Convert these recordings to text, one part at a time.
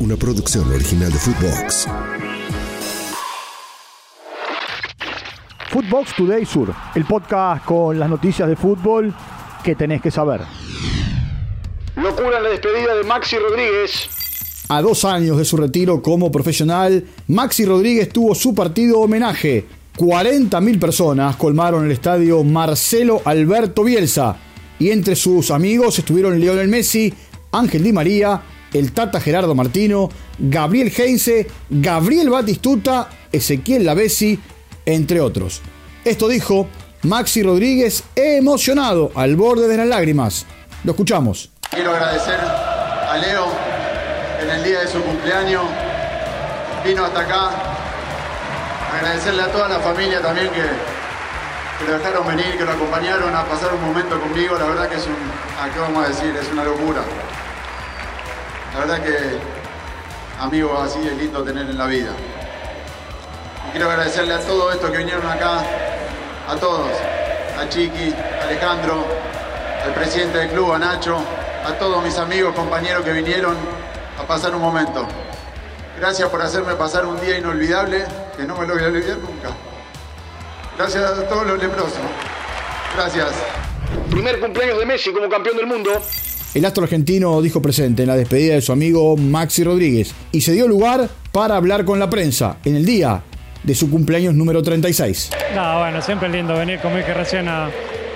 una producción original de Footbox. Footbox Today Sur, el podcast con las noticias de fútbol que tenés que saber. Locura en la despedida de Maxi Rodríguez. A dos años de su retiro como profesional, Maxi Rodríguez tuvo su partido homenaje. 40.000 personas colmaron el estadio Marcelo Alberto Bielsa y entre sus amigos estuvieron Lionel Messi, Ángel Di María, el Tata Gerardo Martino, Gabriel Heinze, Gabriel Batistuta, Ezequiel Lavesi, entre otros. Esto dijo Maxi Rodríguez emocionado al borde de las lágrimas. Lo escuchamos. Quiero agradecer a Leo en el día de su cumpleaños. Vino hasta acá. Agradecerle a toda la familia también que, que lo dejaron venir, que lo acompañaron a pasar un momento conmigo. La verdad que es un, ¿a qué vamos a decir? Es una locura. La verdad que amigos así es lindo tener en la vida. Y quiero agradecerle a todos estos que vinieron acá, a todos, a Chiqui, a Alejandro, al presidente del club, a Nacho, a todos mis amigos, compañeros que vinieron a pasar un momento. Gracias por hacerme pasar un día inolvidable, que no me lo voy a olvidar nunca. Gracias a todos los leprosos. Gracias. Primer cumpleaños de Messi como campeón del mundo. El astro argentino dijo presente en la despedida de su amigo Maxi Rodríguez y se dio lugar para hablar con la prensa en el día de su cumpleaños número 36. No, bueno, siempre es lindo venir, como dije recién, a,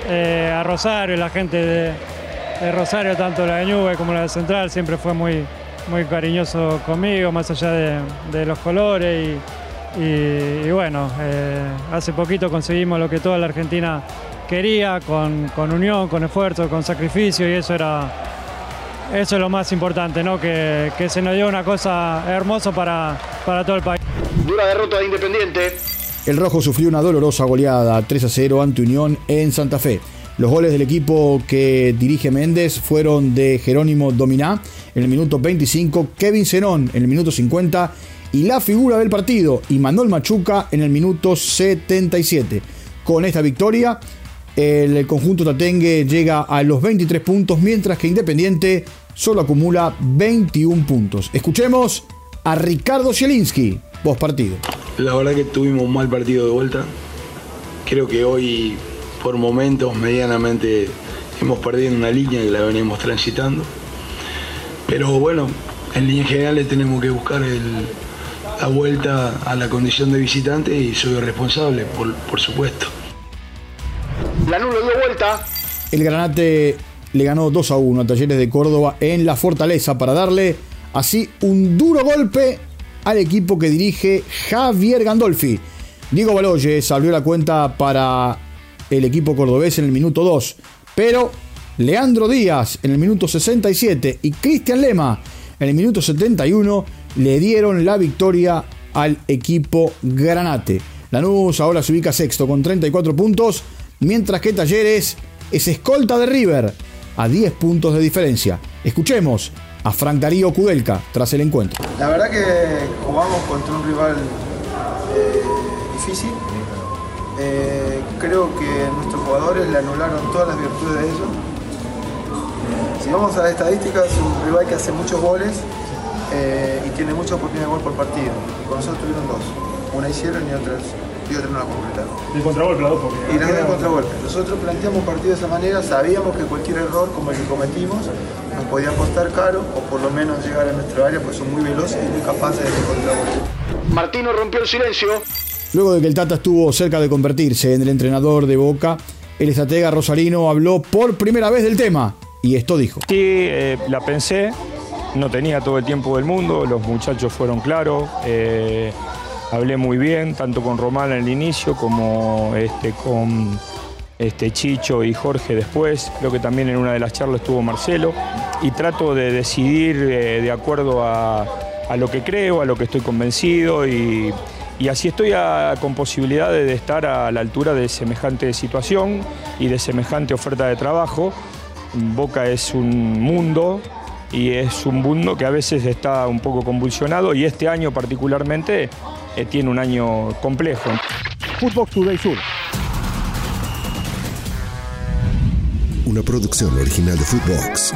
eh, a Rosario, la gente de, Rosario, tanto la de Ñuble como la de Central, siempre fue muy, muy cariñoso conmigo, más allá de, de los colores. Y, y- y bueno, eh, hace poquito conseguimos lo que toda la Argentina quería, con, con unión, con esfuerzo, con sacrificio, y eso era. Eso es lo más importante, ¿no? Que, que se nos dio una cosa hermosa para, para todo el país. Dura derrota de Independiente. El Rojo sufrió una dolorosa goleada 3 a 0 ante Unión en Santa Fe. Los goles del equipo que dirige Méndez fueron de Jerónimo Dominá en el minuto 25, Kevin Zenón en el minuto 50 y la figura del partido, Imanol Machuca en el minuto 77. Con esta victoria, el conjunto tatengue llega a los 23 puntos, mientras que Independiente solo acumula 21 puntos. Escuchemos a Ricardo Zielinski, post partido. La verdad que tuvimos un mal partido de vuelta. Creo que hoy, por momentos, medianamente hemos perdido una línea que la veníamos transitando. Pero bueno, en líneas generales tenemos que buscar el- la vuelta a la condición de visitante y soy responsable, por, por supuesto. Lanús le dio vuelta. El Granate le ganó 2 a 1 a Talleres de Córdoba en la Fortaleza para darle así un duro golpe al equipo que dirige Javier Gandolfi. Diego Baloyes abrió la cuenta para el equipo cordobés en el minuto 2, pero Leandro Díaz en el minuto 67 y Cristian Lema en el minuto 71 le dieron la victoria al equipo Granate. Lanús ahora se ubica sexto con 34 puntos, mientras que Talleres es escolta de River a 10 puntos de diferencia. Escuchemos a Frank Darío Kudelka tras el encuentro. La verdad que jugamos contra un rival eh, difícil. Eh, creo que nuestros jugadores le anularon todas las virtudes de ellos. Si vamos a las estadísticas, es un rival que hace muchos goles eh, y tiene muchas oportunidades de gol por partido. Y con nosotros tuvieron dos. Una hicieron y otra, y otra no la completaron. El contragolpe, las dos, porque. Y las del contragolpe. Nosotros planteamos un partido de esa manera, sabíamos que cualquier error como el que cometimos nos podía costar caro o por lo menos llegar a nuestra área, pues son muy veloces y muy capaces de contragolpe. Martino rompió el silencio. Luego de que el Tata estuvo cerca de convertirse en el entrenador de Boca, el estratega rosarino habló por primera vez del tema y esto dijo. Sí, eh, la pensé, no tenía todo el tiempo del mundo, los muchachos fueron claros, eh, hablé muy bien, tanto con Román en el inicio como este, con este, Chicho y Jorge después, creo que también en una de las charlas estuvo Marcelo, y trato de decidir eh, de acuerdo a, a lo que creo, a lo que estoy convencido. Y, así estoy con posibilidad de, de estar a la altura de semejante situación y de semejante oferta de trabajo. Boca es un mundo y es un mundo que a veces está un poco convulsionado y este año particularmente eh, tiene un año complejo. Footbox Today Sur. Una producción original de Footbox.